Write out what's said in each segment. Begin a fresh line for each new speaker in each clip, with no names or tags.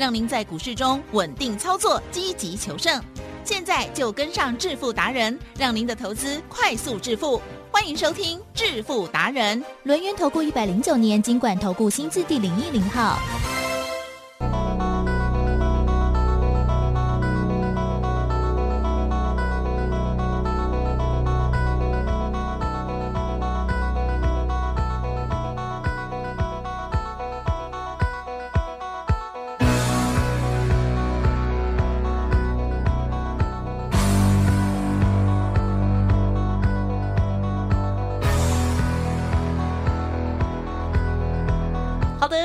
让您在股市中稳定操作，积极求胜。现在就跟上致富达人，让您的投资快速致富。欢迎收听致富达人。
轮源投顾一百零九年金管投顾新字第零一零号。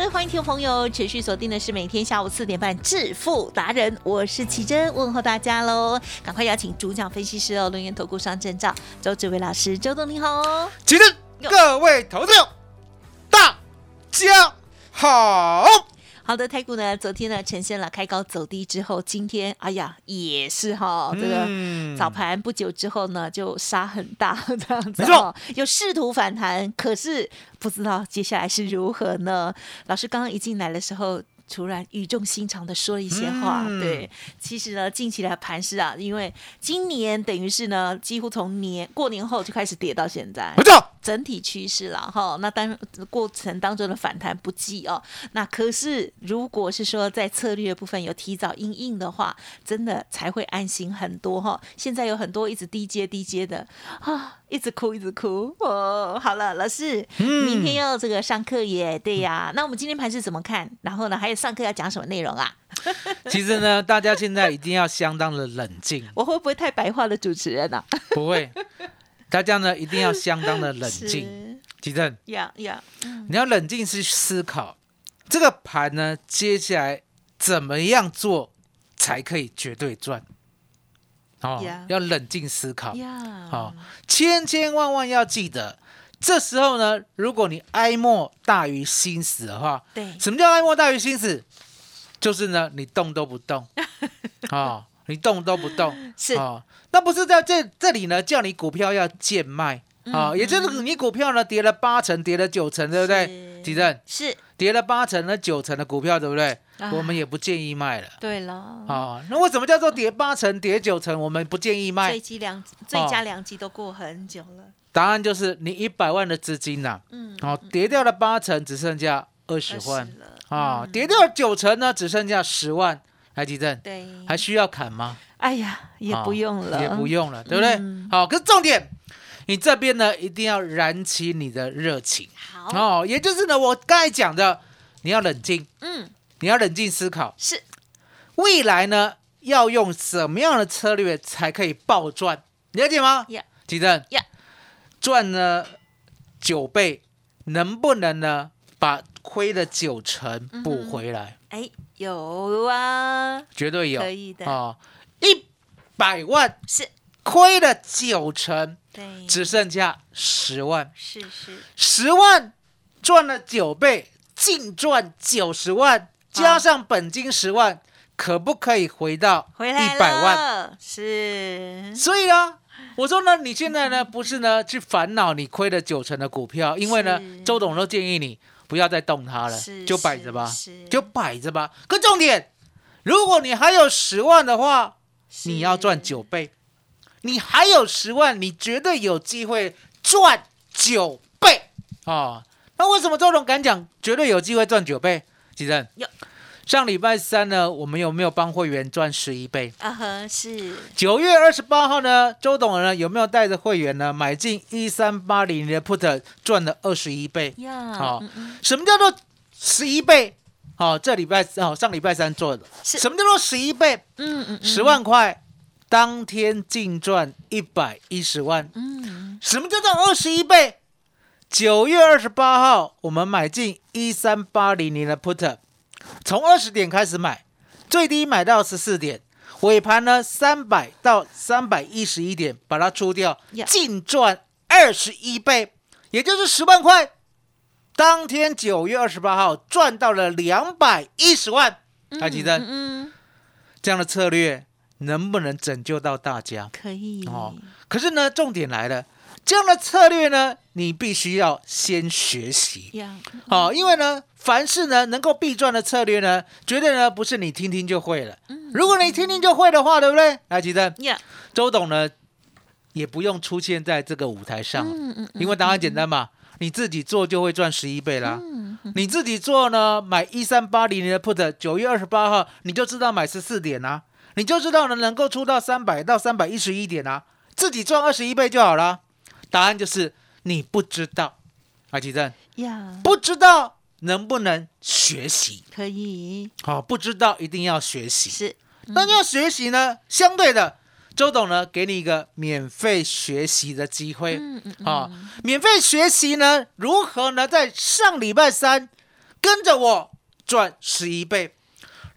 的，欢迎听众朋友持续锁定的是每天下午四点半致富达人，我是奇珍，问候大家喽！赶快邀请主讲分析师哦，轮圆投顾商证照周志伟老师，周董你好哦。
其实各位投资者，大家好。
好的，台股呢，昨天呢呈现了开高走低之后，今天哎呀也是哈，这个
嗯
早盘不久之后呢就杀很大这样子有试图反弹，可是不知道接下来是如何呢？老师刚刚一进来的时候。突然语重心长的说了一些话，
嗯
对，其实呢，近期的盘势啊，因为今年等于是呢，几乎从年过年后就开始跌到现在，
没错，
整体趋势了，哈，那当过程当中的反弹不计哦，那可是如果是说在策略部分有提早应应的话，真的才会安心很多哈。现在有很多一直低阶低阶的啊，一直哭一直哭哦。好了，老师，明天要这个上课耶，对呀。那我们今天盘是怎么看？然后呢，还有上课要讲什么内容啊？
其实呢，大家现在一定要相当的冷静，
我会不会太白话的主持人啊？
不会，大家呢一定要相当的冷静。
是
吉正，
呀呀，
你要冷静去思考这个盘呢，接下来怎么样做才可以绝对赚？哦要冷静思考。
呀，
好、千千万万要记得，这时候呢，如果你哀莫大于心死的话，
对，
什么叫哀莫大于心死？就是呢，你动都不动，啊、你动都不动，
是。
啊、那不是在这这里呢，叫你股票要贱卖。啊、
嗯
也就是你股票呢跌了八成，跌了九成，对不对？
是。
吉正
是，
跌了八成，那九成的股票，对不对？
啊。
我们也不建议卖了。
对了，
啊、那为什么叫做跌八成、跌九成，我们不建议卖？
最？佳良最佳良机都过很久了，
答案就是你一百万的资金呐、
嗯，
哦，跌掉了八成，只剩下二十
20
万啊，
嗯。
跌掉了九成呢，只剩下十万。来，吉正，
对，
还需要砍吗？
哎呀，也
啊
不用了，
也不用了，对不对？
嗯？
好，可是重点，你这边呢一定要燃起你的热情。
好，
哦，也就是呢，我刚才讲的，你要冷静，
嗯，
你要冷静思考，
是。
未来呢要用什么样的策略才可以暴赚？你了解吗？
呀
吉正。
呀，
赚了九倍，能不能呢把亏的九成补回来？
哎，有啊，
绝对有，
可以的。
啊，一百万
是，
亏了九成，
对，
只剩下十万，
是是，
十万赚了九倍，净赚九十万，加上本金十万，可不可以回到
回来
一百万？
是，
所以呢，我说呢，你现在呢不是呢去烦恼你亏了九成的股票，因为呢，周董都建议你不要再动它了，就摆着吧就摆着吧。可重点，如果你还有十万的话，你要赚九倍，你还有十万，你绝对有机会赚九倍啊！那为什么周董敢讲绝对有机会赚九倍？吉正
有，
上礼拜三呢，我们有没有帮会员赚十一倍？
啊呵，是
九月二十八号呢，周董呢有没有带着会员呢买进一三八零的 put 赚了二十一倍？
呀，
好什么叫做十一倍？好、这礼拜哦上礼拜三做的，什么叫做十一倍？
嗯嗯，
十万块当天净赚一百一十万。
嗯，
什么叫做二十一倍？九月二十八号，我们买进一三八零零的 put，从二十点开始买，最低买到十四点，尾盘呢三百到三百一十一点把它出掉，净赚二十一倍，也就是十万块。当天九月二十八号赚到了两百一十万，还记得
嗯，
这样的策略能不能拯救到大家？
可以。
哦可是呢，重点来了，这样的策略呢，你必须要先学习。
呀，
好、因为呢，凡是呢能够必赚的策略呢，绝对呢不是你听听就会了。如果你听听就会的话，对不对？来，吉正，
呀，
周董呢也不用出现在这个舞台上，
嗯嗯，
因为答案简单嘛，你自己做就会赚十一倍啦。
嗯
你自己做呢，买一三八零零的 put，九月二十八号你就知道买十四点啦、你就知道呢能够出到三百到三百一十一点啊，自己赚二十一倍就好了。答案就是你不知道，阿奇正
呀，
不知道能不能学习？
可以，
好、不知道一定要学习。
是，
那要学习呢，相对的，周董呢给你一个免费学习的机会。
嗯嗯
啊、免费学习呢，如何呢？在上礼拜三跟着我赚十一倍，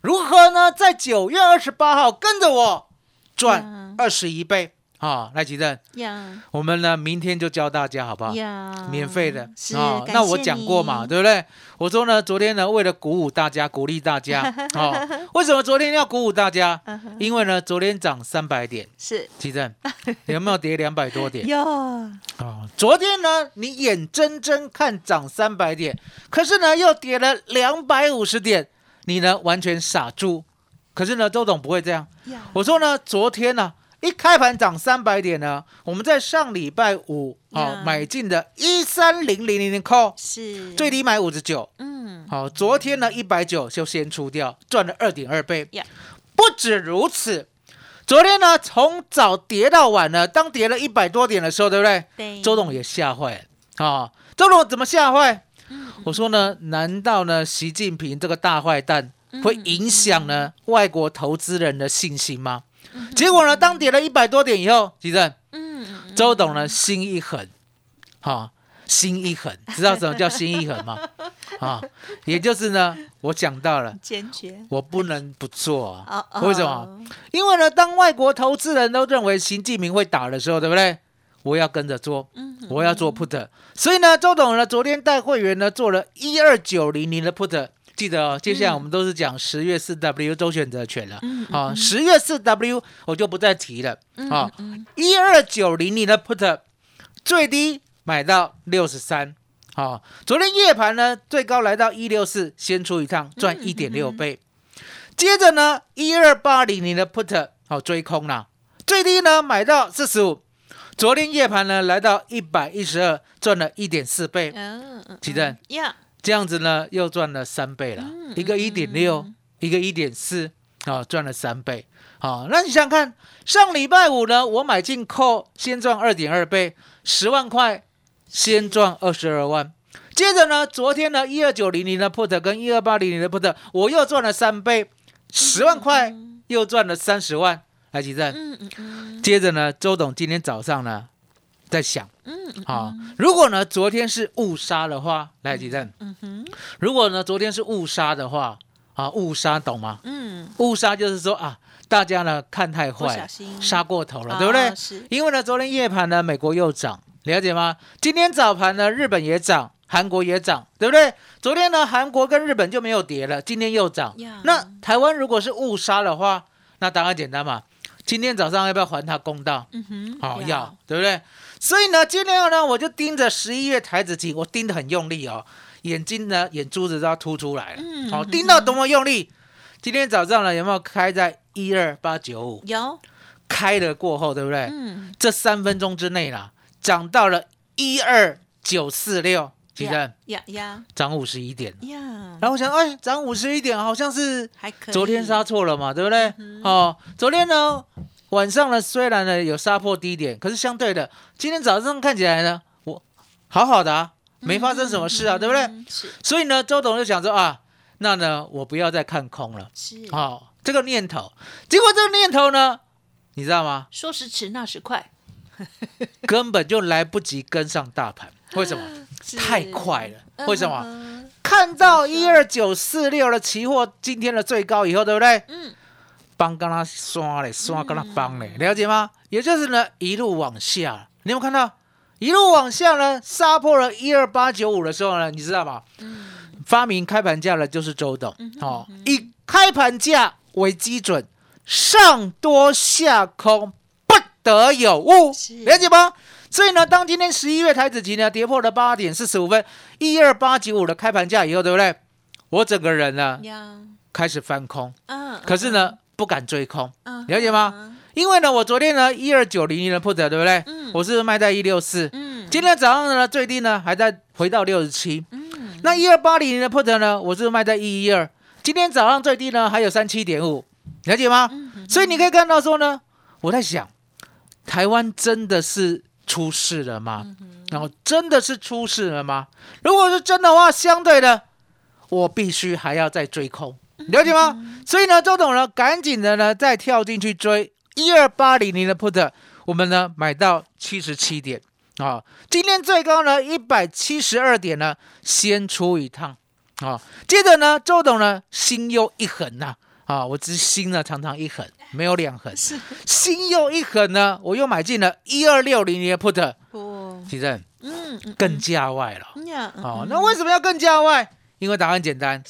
如何呢？在九月二十八号跟着我赚二十一倍啊！来，吉正，
呀
我们呢明天就教大家好不好？
呀，
免费的
是，
哦那我讲过嘛，对不对？我说呢，昨天呢，为了鼓舞大家，鼓励大家，哦，为什么昨天要鼓舞大家？因为呢，昨天涨三百点，
是
奇正有没有跌两百多点？
哟，
哦，昨天呢，你眼睁睁看涨三百点，可是呢又跌了两百五十点，你呢完全傻住。可是呢，周董不会这样。
呀，
我说呢，昨天呢、一开盘涨三百点呢，我们在上礼拜五啊、
呀
买进的一三零零零零 call，
是
最低买五十九，
嗯，
好，昨天呢一百九就先出掉，赚了二点二倍。
呀
不止如此，昨天呢从早跌到晚呢，当跌了一百多点的时候，对不对？
对，
周董也吓坏了啊！周董怎么吓坏？我说呢，难道呢习近平这个大坏蛋会影响呢外国投资人的信心吗？结果呢，当跌了一百多点以后，吉正，
嗯，
周董呢心一狠，哈、心一狠，知道什么叫心一狠吗？啊，也就是呢，我讲到了，
坚决，
我不能不做啊。
哦
为什么？？因为呢，当外国投资人都认为习近平会打的时候，对不对？我要跟着做，
嗯
我要做 put。所以呢，周董呢昨天带会员呢做了一二九零零的 put。记得哦，接下来我们都是讲十月四 W 周选择权了。
嗯
啊，十月四 W 我就不再提了。
嗯
啊，
嗯
一二九零零的 put 最低买到六十三。好，昨天夜盘呢最高来到一六四，先出一趟赚一点六倍。接着呢，一二八零零的 put 好追空了，最低呢买到四十五。昨天夜盘呢来到一百一十二，赚了一点四倍。
嗯嗯，
奇正
呀，
这样子呢，又赚了三倍了，
嗯
一个一点六，一个一点四，啊，赚了三倍。好，那你想想看，上礼拜五呢，我买进扣，先赚二点二倍，十万块，先赚二十二万。接着呢，昨天呢，一二九零零的 put 跟一二八零零的 put，我又赚了三倍，十万块又赚了三十万。来，吉正，
嗯嗯嗯
接着呢，周董今天早上呢，在想，
嗯嗯
啊，如果呢昨天是误杀的话，来，吉正，
嗯哼，
如果呢昨天是误杀的话，啊，误杀懂吗？
嗯，
误杀就是说啊，大家呢看太坏杀过头了，
啊
对不对？
是，
因为呢，昨天夜盘呢，美国又涨，了解吗？今天早盘呢，日本也涨，韩国也涨，对不对？昨天呢，韩国跟日本就没有跌了，今天又涨。那台湾如果是误杀的话，那答案简单嘛，今天早上要不要还他公道？
嗯哼，
好、要，对不对？所以呢，今天呢，我就盯着十一月台子期，我盯得很用力哦，眼睛呢，眼珠子都要凸出来了。
嗯
好、盯到多么用力？今天早上呢，有没有开在一二八九五？
有，
开了过后，对不对？
嗯，
这三分钟之内啦，涨到了一二九四六，几
呀
人
呀呀
涨五十一点。
呀，
然后我想，哎，涨五十一点，好像是昨天杀错了嘛，对不对？
嗯
哦，昨天呢晚上呢虽然呢有杀破低点，可是相对的，今天早上看起来呢，我好好的啊，没发生什么事啊，对不对？所以呢，周董就想说啊，那呢我不要再看空了，
是，
哦，这个念头，结果这个念头呢，你知道吗？
说时迟那时快，
根本就来不及跟上大盘，为什么？太快了，为什么？
嗯
看到一二九四六的期货今天的最高以后，对不对？
嗯，
帮跟他刷嘞，刷跟他帮嘞，了解吗？也就是呢，一路往下，你有没有看到？一路往下呢，杀破了一二八九五的时候呢，你知道吗？发明开盘价的就是周董，哦，以开盘价为基准，上多下空，不得有误，了解吗？所以呢，当今天十一月台子期呢跌破了八点四十五分，一二八九五的开盘价以后，对不对？我整个人呢开始翻空，嗯，可是呢不敢追空，了解吗？因为呢，我昨天呢一二九零零的 put 对不对？嗯，我是卖在一六四，嗯，今天早上呢最低呢还在回到六十七，嗯。那一二八零零的 put 呢？我是卖在一一二，今天早上最低呢还有三七点五，了解吗？所以你可以看到说呢，我在想，台湾真的是出事了吗？然后真的是出事了吗？如果是真的话，相对的，我必须还要再追空，了解吗？所以呢，周董呢，赶紧的呢，再跳进去追一二八零零的 put，我们呢买到七十七点。啊，今天最高呢一百七十二点呢，先出一趟。啊，接着呢，周董呢心又一狠呐，啊，我只心呢常常一狠，没有两狠，是。心又一狠呢，我又买进了一二六零零的 put，哦，其实嗯更价外了，哦，那为什么要更价外？因为答案简单，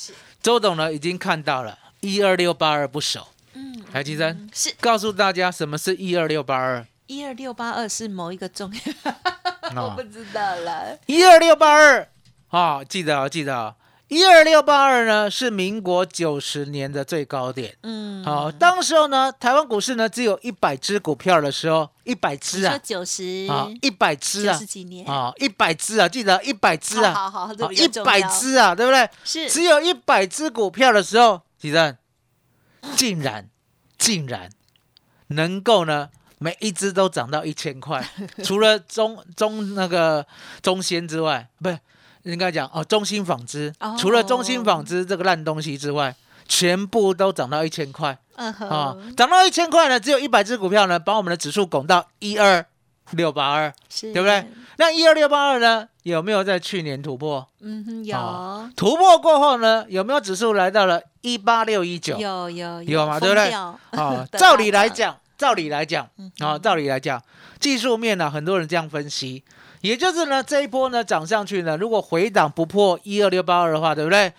周董呢已经看到了一二六八二不熟，嗯，台积生是。告诉大家什么是一二六八二。
一二六八二是某一个重要，我不知道了。
一二六八二，啊，记得啊，记得啊。一二六八二呢是民国九十年的最高点。嗯，好，当时候呢，台湾股市呢只有一百只股票的时候，一百只啊，
九十
啊，一百只啊，
十几年？
啊，一百只啊，记得一百只啊，
好好，
一百只啊，对不对？
是，
只有一百只股票的时候，其实竟然竟然能够呢。每一只都涨到一千块，除了中中那个中仙之外，不是应该讲哦，中兴纺织，除了中兴纺织这个烂东西之外，全部都涨到一千块。啊，涨到一千块呢，只有一百只股票呢，把我们的指数拱到一二六八二，对不对？那一二六八二呢，有没有在去年突破？
嗯哼，有。
突破过后呢，有没有指数来到了一八六一九？
有有
有嘛，对不对？啊，照理来讲。照理来讲，啊，照理来讲，技术面呢，很多人这样分析，也就是呢，这一波呢涨上去呢，如果回档不破一二六八二的话，对不对？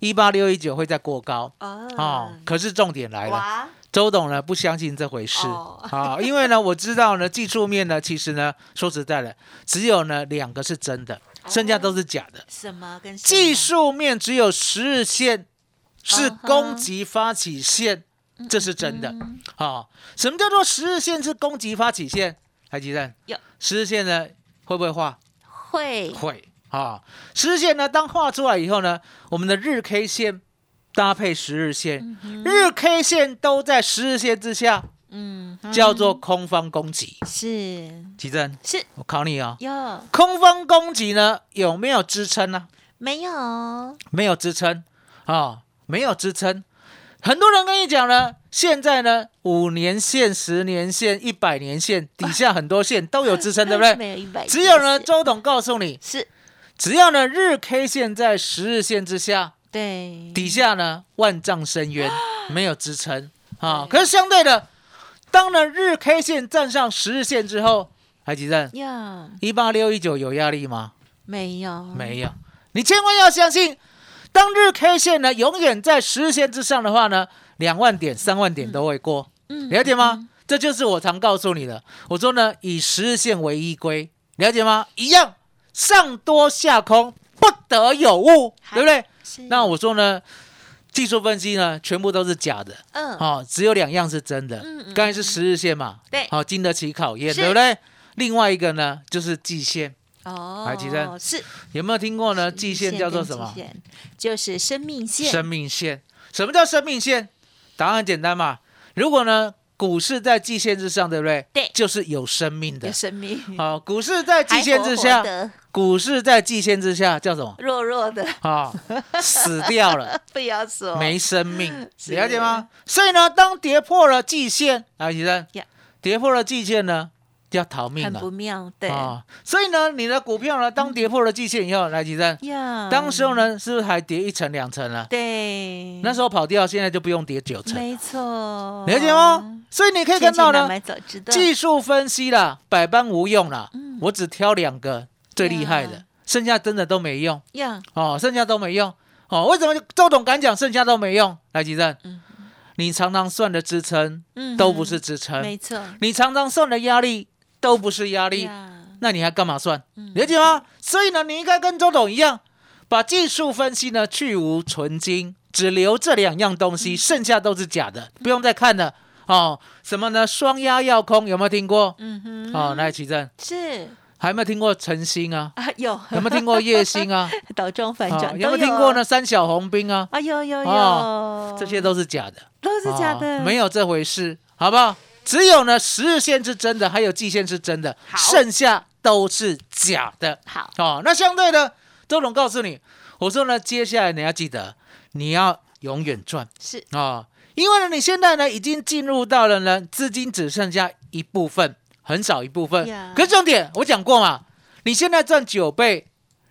一八六一九会再过高哦。可是重点来了，周董呢不相信这回事啊，因为呢我知道呢技术面呢其实呢说实在的，只有呢两个是真的，剩下都是假的。
什么跟
技术面只有十日线是攻击发起线。这是真的，好，什么叫做十日线是攻击发起线？还记得有十日线呢，会不会画？
会。
会。啊，十日线呢，当画出来以后呢，我们的日 K 线搭配十日线，日 K 线都在十日线之下，嗯，叫做空方攻击。
是，
奇珍
是。
我考你哦，
有
空方攻击呢，有没有支撑呢？
没有，
没有支撑。啊，没有支撑。很多人跟你讲呢，现在呢，五年线、十年线、一百年线底下很多线都有支撑，对不对？
没有一百，
只有呢，周董告诉你
是，
只要呢日 K 线在十日线之下，
对，
底下呢万丈深渊 没有支撑啊。可是相对的，当呢日 K 线站上十日线之后，还几站？呀，一八六一九有压力吗？
没有，
没有。你千万要相信。当日 K 线呢永远在十日线之上的话呢，两万点、三万点都会过，嗯了解吗？这就是我常告诉你的。我说呢，以十日线为依归，了解吗？一样，上多下空，不得有误，对不对？那我说呢，技术分析呢，全部都是假的，嗯，好，只有两样是真的。嗯刚才是十日线嘛，
对，
好，经得起考验，对不对？另外一个呢，就是季线。
哦，
来，其实
是
有没有听过呢？季线叫做什么？
就是生命线。
生命线，什么叫生命线？答案简单嘛。如果呢，股市在季线之上，对不对？
对，
就是有生命的。
有生命。
好，股市在季线之下，股市在季线之下叫什么？
弱弱的。
啊，死掉了。
不要说。
没生命，了解吗？所以呢，当跌破了季线，啊，医生跌破了季线呢？要逃命了，
很不妙，对啊。
所以呢，你的股票呢，当跌破了季线以后，来几阵？呀，当时候呢，是不是还跌一层两层了？
对，
那时候跑掉，现在就不用跌九层。
没错，
了解吗？所以你可以看到呢，技术分析啦，百般无用啦。我只挑两个最厉害的，剩下真的都没用
呀，
哦，剩下都没用哦。为什么周董敢讲剩下都没用？来，吉正，
嗯
你常常算的支撑
嗯
都不是支撑，
没错，
你常常算的压力都不是压力，那你还干嘛算？
嗯
了解吗？所以呢，你应该跟周董一样，把技术分析呢去无存精，只留这两样东
嗯
西，剩下都是假的，不用再看了哦。什么呢？双压要空有没有听过？
嗯哼，
哦，来奇正，
是
还有没有听过晨星啊？
啊，有
有没有听过夜星啊？
倒中反
哦
转，
有没有听过呢？？三小红兵啊？
啊，有有
哦
有，
这些都是假的，
都是假的，
哦没有这回事，好不好？只有呢十日线是真的，还有季线是真的，剩下都是假的。
好，
哦，那相对的，周董告诉你，我说呢，接下来你要记得，你要永远赚
是
啊、哦，因为呢，你现在呢已经进入到了呢资金只剩下一部分，很少一部分。
呀
可是重点，我讲过嘛，你现在赚九倍，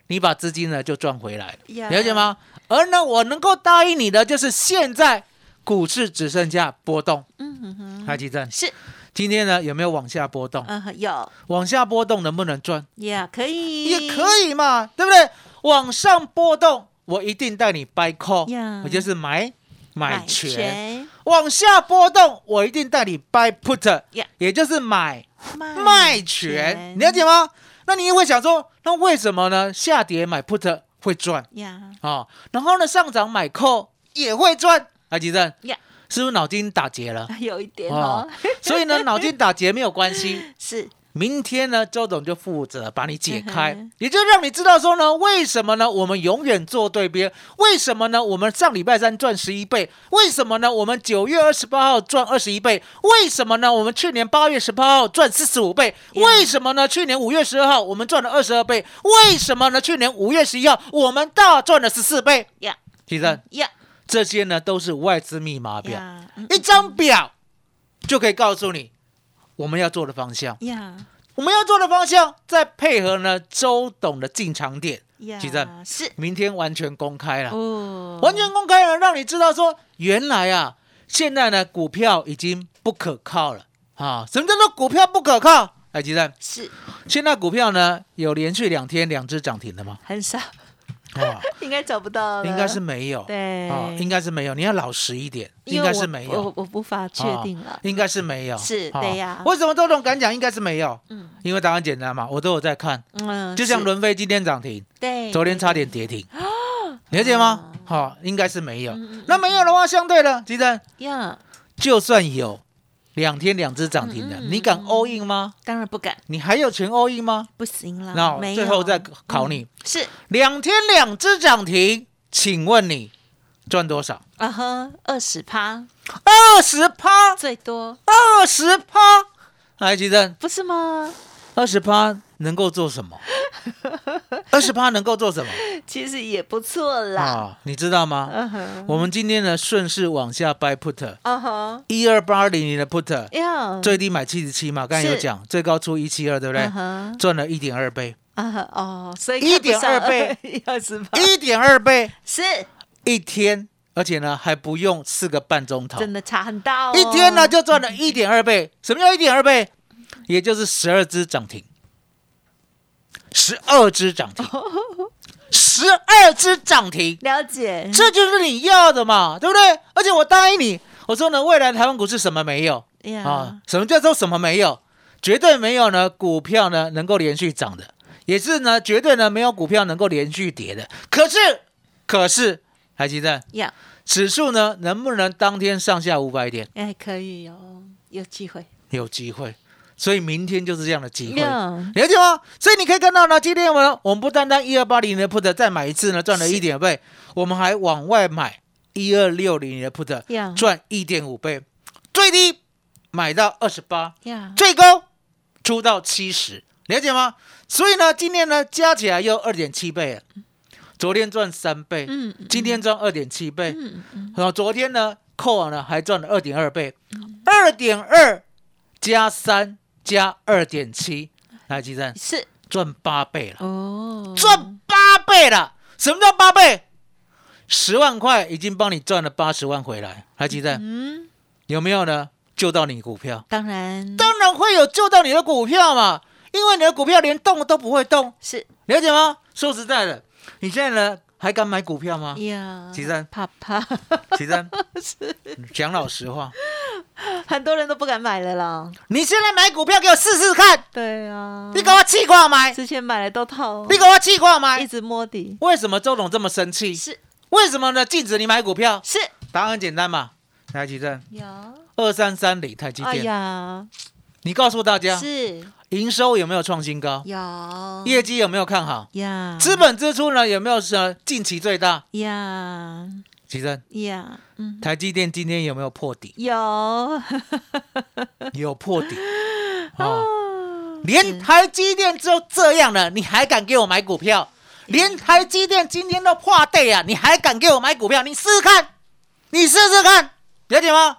你把资金呢就赚回来了，
呀
了解吗？而呢，我能够答应你的就是现在股市只剩下波动。
嗯哼。哼，
台积电
是，
今天呢有没有往下波动？
嗯哼，有。
往下波动能不能赚？
也，可以，
也可以嘛，对不对？往上波动，我一定带你 buy call，
呀
我就是买买权；
权，
往下波动，我一定带你 buy put，
呀
也就是买
卖
卖权，你了解吗？那你也会想说，那为什么呢？下跌买 put 会赚。
呀，
啊、然后呢上涨买 call 也会赚，啊，吉正
呀，
是不是脑筋打结了？
有一点
哦
哦，
所以呢，脑筋打结没有关系，
是
明天呢，周董就负责把你解开，
嗯
也就让你知道说呢，为什么呢？我们永远做对边？为什么呢？我们上礼拜三赚十一倍？为什么呢？我们九月二十八号赚二十一倍？为什么呢？我们去年八月十八号赚四十五倍为什么呢？去年五月十二号我们赚了二十二倍？为什么呢？去年五月十一号我们大赚了十四倍？
呀
提升
呀
这些呢都是外资密码表，一张表就可以告诉你我们要做的方向。
呀。
我们要做的方向，再配合呢周董的进场点，
呀，
其实
是。
明天完全公开了，
哦，
完全公开了，让你知道说，原来啊，现在呢股票已经不可靠了。啊！什么叫做股票不可靠？哎，吉蛋，
是。
现在股票呢有连续两天两只涨停的吗？
很少，
啊，
应该找不到了，
应该是没有，
对。
啊，应该是没有。你要老实一点，应该是没有。
我。我无法确定了。
啊，应该是没有，
是
啊
对呀。
为什么周董敢讲应该是没有？
嗯。
因为答案简单嘛，我都有在看。
嗯，
就像
是。
伦飞今天涨停，
对，
昨天差点跌停，了解吗？
哦。
好，应该是没有。那没有的话，相对的，其实
呀，
就算有两天两只涨停的，
嗯嗯嗯
你敢
嗯
all in 吗？
当然不敢，
你还有钱 all in 吗？
不行了，
那最后再考你，
是
两天两只涨停，请问你赚多少？
啊哈，二十趴
二十趴，
最多，
二十趴。来，吉正，
不是吗？
二十趴能够做什么？二十趴能够做什么？
其实也不错啦，
啊？你知道吗？我们今天呢顺势往下 buy
putter，，
一二八零零的 put，
呀，
最低买七十七嘛，刚才有
是。
讲，最高出一七二，对不对？赚了一点二倍，
啊哈哦，所以
1.2倍，
二十趴
一点二倍。
是。
一天，而且呢还不用四个半钟头，
真的差很大哦，
一天呢就赚了一点二倍。什么叫一点二倍？也就是十二只涨停，十二只涨停，十二只涨停，
了解，
这就是你要的嘛，对不对？而且我答应你，我说呢，未来台湾股市什么没有？啊，，什么叫做什么没有？绝对没有呢，股票呢能够连续涨的，也是呢，绝对呢没有股票能够连续跌的。可是，可是，还记得
呀，
指数呢能不能当天上下五百点？
哎，可以哦，有机会，
有机会，所以明天就是这样的机会。
呀，
了解吗？所以你可以看到呢，今天我们我们不单单一二八零的 put 再买一次呢，赚了一点倍，我们还往外买一二六零的 put
呀
赚一点五倍，最低买到二十八，最高出到七十，了解吗？所以呢，今天呢加起来又二点七倍。了，昨天赚三倍，
嗯
今天赚二点七倍，
嗯嗯，
然后昨天呢扣完了还赚了二点二倍，二点二加三加二点七，来，吉珍
是。
赚八倍了，
哦，
赚八倍了。什么叫八倍？十万块已经帮你赚了八十万回来，来，吉珍
嗯，
有没有呢？救到你股票？
当然，
当然会有救到你的股票嘛，因为你的股票连动都不会动，
是。
了解吗？说实在的，你现在呢还敢买股票吗？
呀，
齐珍。
怕怕，
其实 讲老实话，
很多人都不敢买了啦。
你现在买股票给我试试看，
对啊，
你给我气挂买，
之前买了都套，
你给我气垮
一。直摸底，
为什么周董这么生气？
是
为什么呢？禁止你买股票？
是
答案很简单嘛，台积电
有，
二三三零，台积
哎
电，
呀，
你告诉大家，
是
营收有没有创新高？
有
业绩有没有看好？
呀，
资本支出呢有没有是近期最大？
呀
其实
呀，嗯，
台积电今天有没有破底？
有。
有破底。哦，连台积电都这样了，你还敢给我买股票？连台积电今天都破底啊，你还敢给我买股票？你试试看，你试试看，了解吗？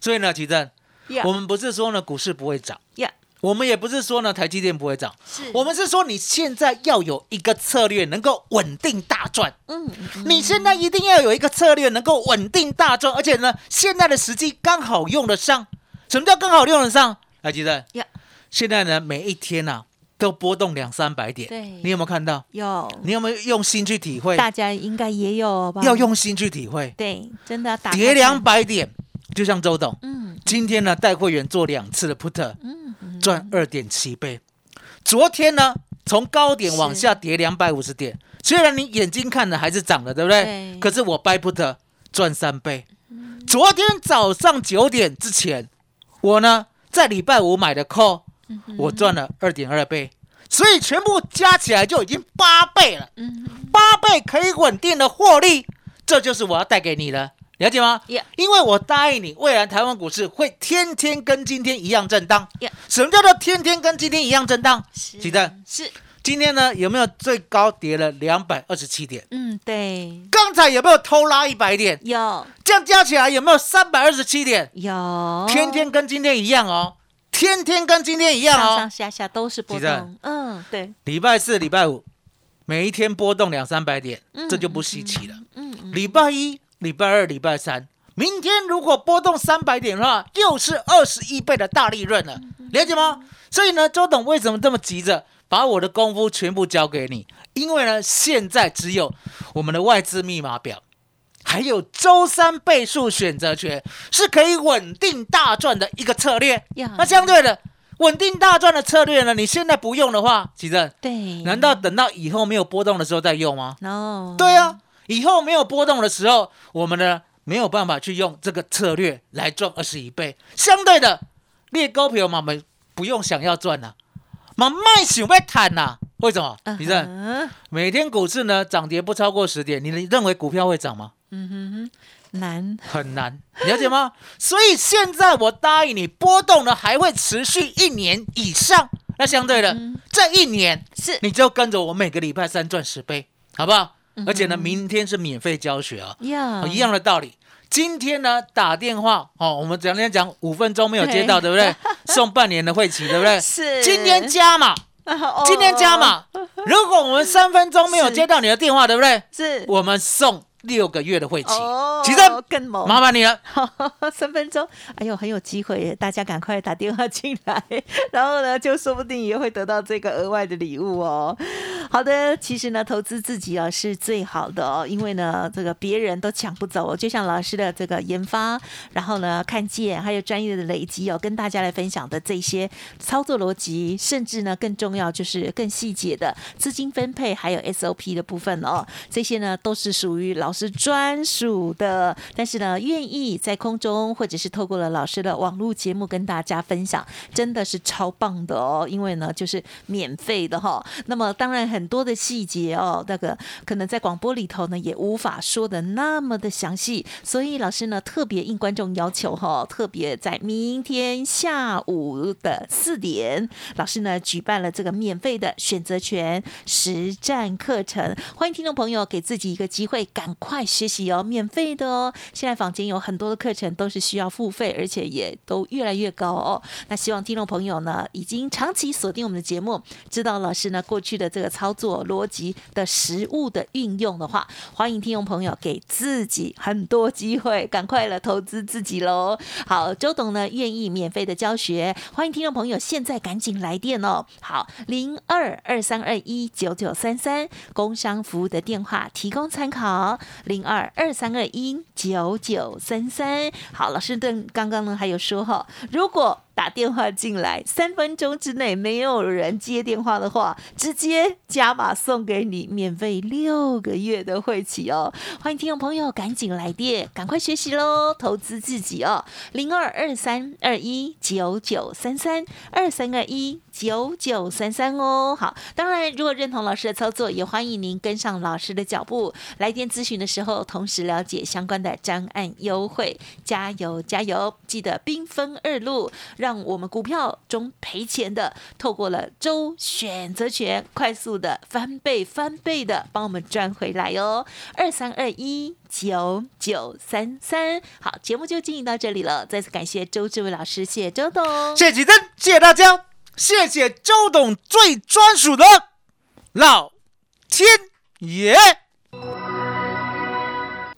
所以呢，奇正，
呀
我们不是说呢股市不会涨，
呀，
我们也不是说呢台积电不会涨，
是
我们是说你现在要有一个策略能够稳定大赚。
嗯，嗯
你现在一定要有一个策略能够稳定大赚，而且呢，现在的时机刚好用得上。什么叫刚好用得上？来，记得
呀，
现在呢，每一天呐、都波动两三百点。
对
你有没有看到？
有，
你有没有用心去体会？
大家应该也有吧？
要用心去体会。
对，真的要打
跌两，百点，就像周董
嗯
今天呢带会员做两次的 put，
嗯嗯，
赚二点七倍。昨天呢，从高点往下跌两百五十点，虽然你眼睛看的还是涨的，对不对？
对
可是我 buy put 赚三倍。昨天早上九点之前，我呢在礼拜五买的 call，我赚了二点二倍，所以全部加起来就已经八倍了。
嗯
八倍可以稳定的获利，这就是我要带给你的，了解吗
Yeah
因为我答应你，未来台湾股市会天天跟今天一样震荡。
Yeah
什么叫做天天跟今天一样震荡？
是
记得
是，
今天呢有没有最高跌了两百二十七点？
嗯对，
刚才有没有偷拉一百点？
有
这样加起来有没有三百二十七点？
有，
天天跟今天一样哦，天天跟今天一样哦
上上。下下都是波动，嗯对，
礼拜四、礼拜五，每一天波动两三百点，
嗯
这就不稀奇了。
嗯嗯
礼拜一、礼拜二、礼拜三，明天如果波动三百点的话，又是二十一倍的大利润了，了解吗？所以呢，周董为什么这么急着把我的功夫全部交给你？因为呢，现在只有我们的外资密码表，还有周三倍数选择权是可以稳定大赚的一个策略。那相对的，稳定大赚的策略呢，你现在不用的话，其实
对，
难道等到以后没有波动的时候再用吗
？no
对啊，以后没有波动的时候，我们呢没有办法去用这个策略来赚二十一倍。相对的，猎高票嘛，们不用想要赚呐、嘛卖想要谈呐、为什么？你认
嗯哼
每天股市呢涨跌不超过十点，你认为股票会涨吗？
嗯哼哼，难
很难，了解吗？所以现在我答应你，波动呢还会持续一年以上。那相对的，这一年
是
你就跟着我每个礼拜三赚十倍，好不好？而且呢，明天是免费教学啊，一样的道理。今天呢，打电话哦，我们昨天讲五分钟没有接到，对
对
不对？送半年的会期，对不对？
是
今天加码，
哦
今天加码。如果我们三分钟没有接到你的电话，对不对？
是
我们送六个月的会期。
哦
其实
更猛，
麻烦你了。
三 分钟，哎呦，很有机会耶！大家赶快打电话进来，然后呢，就说不定也会得到这个额外的礼物哦。好的，其实呢，投资自己啊是最好的哦，因为呢，这个别人都抢不走哦。就像老师的这个研发，然后呢，看见还有专业的累积哦，跟大家来分享的这些操作逻辑，甚至呢，更重要就是更细节的资金分配，还有 SOP 的部分哦，这些呢都是属于老师专属的。但是呢，愿意在空中或者是透过了老师的网络节目跟大家分享，真的是超棒的哦。因为呢，就是免费的哈、那么当然很多的细节哦，那个可能在广播里头呢也无法说的那么的详细，所以老师呢特别应观众要求哈、特别在明天下午的四点，老师呢举办了这个免费的选择权实战课程，欢迎听众朋友给自己一个机会，赶快学习哦，免费的哦。现在坊间有很多的课程都是需要付费，而且也都越来越高哦。那希望听众朋友呢，已经长期锁定我们的节目，知道老师呢过去的这个操作逻辑的实物的运用的话，欢迎听众朋友给自己很多机会，赶快了投资自己喽。好，周董呢愿意免费的教学，欢迎听众朋友现在赶紧来电哦。好，零二二三二一九九三三，工商服务的电话提供参考，零二二三二一九九三三。好，老师对刚刚呢还有说哈，如果打电话进来，三分钟之内没有人接电话的话，直接加码送给你免费六个月的会期哦！欢迎听众朋友赶紧来电，赶快学习喽，投资自己哦！零二二三二一九九三三二三二一九九三三哦。好，当然如果认同老师的操作，也欢迎您跟上老师的脚步，来电咨询的时候，同时了解相关的专案优惠，加油加油！记得兵分二路，让让我们股票中赔钱的，透过了周选择权，快速的翻倍翻倍的帮我们赚回来哦。二三二一九九三三，好，节目就进行到这里了。再次感谢周志伟老师，谢谢周董，
谢谢吉珍，谢谢大家，谢谢周董最专属的老天爷。